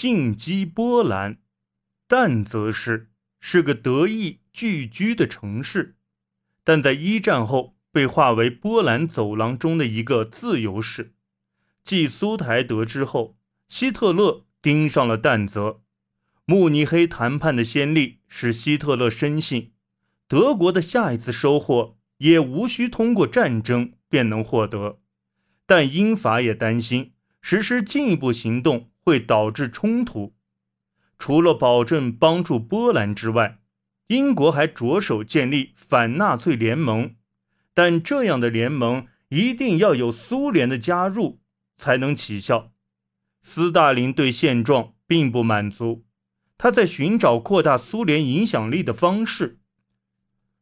进击波兰。但则是是个德意聚居的城市，但在一战后被划为波兰走廊中的一个自由市。继苏台德之后，希特勒盯上了但泽。慕尼黑谈判的先例使希特勒深信，德国的下一次收获也无需通过战争便能获得。但英法也担心实施进一步行动会导致冲突。除了保证帮助波兰之外，英国还着手建立反纳粹联盟，但这样的联盟一定要有苏联的加入才能起效。斯大林对现状并不满足。他在寻找扩大苏联影响力的方式。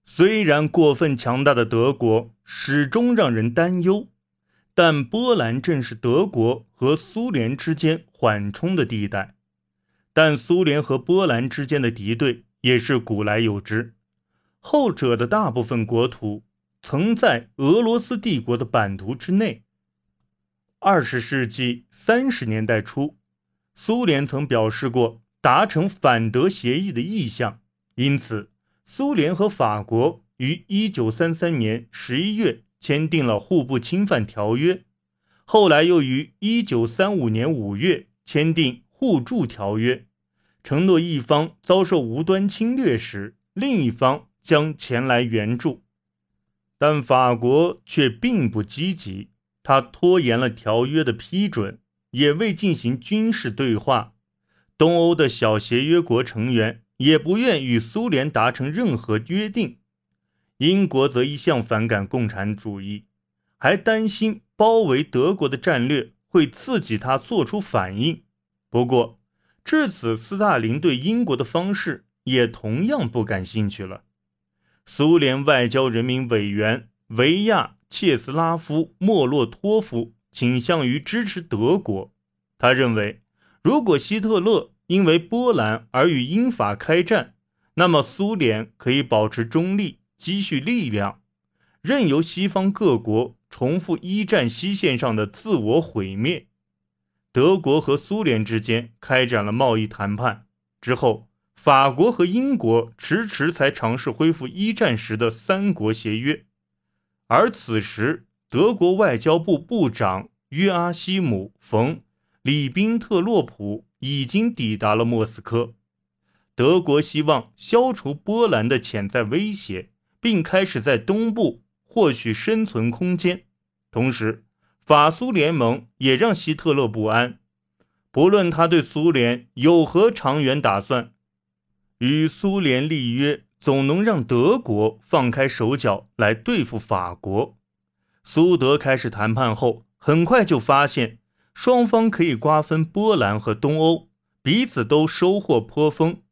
虽然过分强大的德国始终让人担忧，但波兰正是德国和苏联之间缓冲的地带。但苏联和波兰之间的敌对也是古来有之，后者的大部分国土曾在俄罗斯帝国的版图之内。二十世纪三十年代初，苏联曾表示过。达成反德协议的意向，因此苏联和法国于一九三三年十一月签订了互不侵犯条约，后来又于一九三五年五月签订互助条约，承诺一方遭受无端侵略时，另一方将前来援助。但法国却并不积极，他拖延了条约的批准，也未进行军事对话。东欧的小协约国成员也不愿与苏联达成任何约定，英国则一向反感共产主义，还担心包围德国的战略会刺激他做出反应。不过，至此，斯大林对英国的方式也同样不感兴趣了。苏联外交人民委员维亚切斯拉夫·莫洛托夫倾向于支持德国，他认为。如果希特勒因为波兰而与英法开战，那么苏联可以保持中立，积蓄力量，任由西方各国重复一战西线上的自我毁灭。德国和苏联之间开展了贸易谈判之后，法国和英国迟迟才尝试恢复一战时的三国协约，而此时德国外交部部长约阿希姆·冯。里宾特洛普已经抵达了莫斯科。德国希望消除波兰的潜在威胁，并开始在东部获取生存空间。同时，法苏联盟也让希特勒不安。不论他对苏联有何长远打算，与苏联立约总能让德国放开手脚来对付法国。苏德开始谈判后，很快就发现。双方可以瓜分波兰和东欧，彼此都收获颇丰。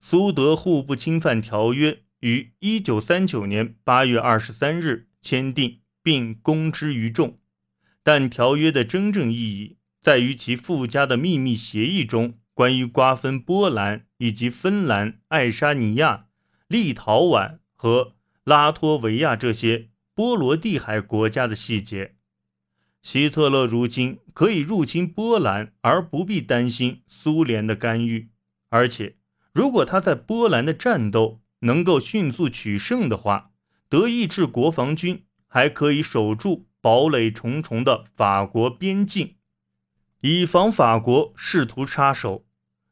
苏德互不侵犯条约于一九三九年八月二十三日签订并公之于众，但条约的真正意义在于其附加的秘密协议中关于瓜分波兰以及芬兰、爱沙尼亚、立陶宛和拉脱维亚这些波罗的海国家的细节。希特勒如今可以入侵波兰，而不必担心苏联的干预。而且，如果他在波兰的战斗能够迅速取胜的话，德意志国防军还可以守住堡垒重重的法国边境，以防法国试图插手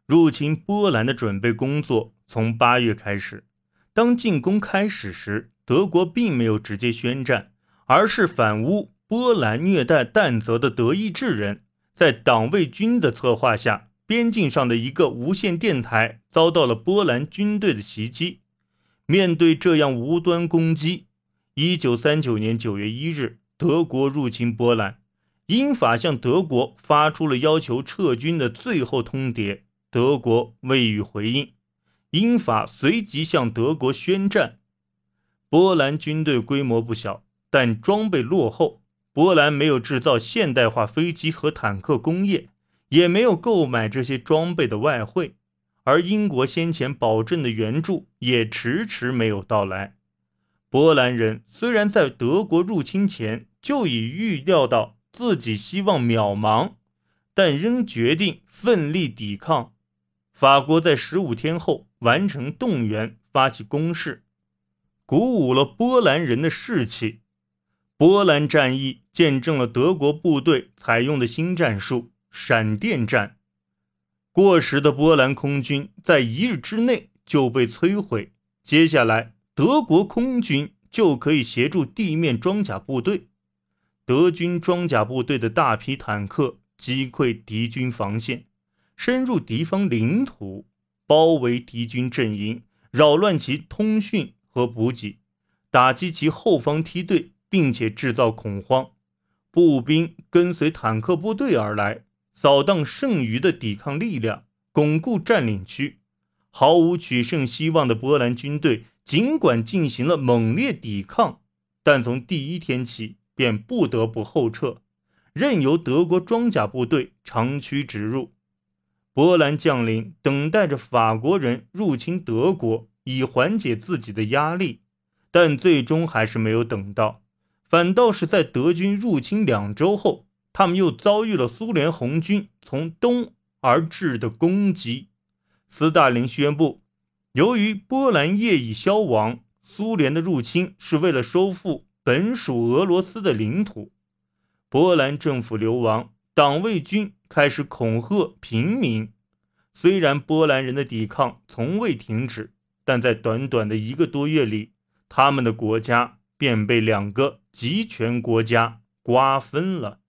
入侵波兰的准备工作从八月开始。当进攻开始时，德国并没有直接宣战，而是反乌。波兰虐待但泽的德意志人，在党卫军的策划下，边境上的一个无线电台遭到了波兰军队的袭击。面对这样无端攻击，一九三九年九月一日，德国入侵波兰，英法向德国发出了要求撤军的最后通牒，德国未予回应，英法随即向德国宣战。波兰军队规模不小，但装备落后。波兰没有制造现代化飞机和坦克工业，也没有购买这些装备的外汇，而英国先前保证的援助也迟迟没有到来。波兰人虽然在德国入侵前就已预料到自己希望渺茫，但仍决定奋力抵抗。法国在十五天后完成动员，发起攻势，鼓舞了波兰人的士气。波兰战役见证了德国部队采用的新战术——闪电战。过时的波兰空军在一日之内就被摧毁。接下来，德国空军就可以协助地面装甲部队。德军装甲部队的大批坦克击溃敌军防线，深入敌方领土，包围敌军阵营，扰乱其通讯和补给，打击其后方梯队。并且制造恐慌，步兵跟随坦克部队而来，扫荡剩余的抵抗力量，巩固占领区。毫无取胜希望的波兰军队，尽管进行了猛烈抵抗，但从第一天起便不得不后撤，任由德国装甲部队长驱直入。波兰将领等待着法国人入侵德国，以缓解自己的压力，但最终还是没有等到。反倒是在德军入侵两周后，他们又遭遇了苏联红军从东而至的攻击。斯大林宣布，由于波兰业已消亡，苏联的入侵是为了收复本属俄罗斯的领土。波兰政府流亡，党卫军开始恐吓平民。虽然波兰人的抵抗从未停止，但在短短的一个多月里，他们的国家便被两个。集权国家瓜分了。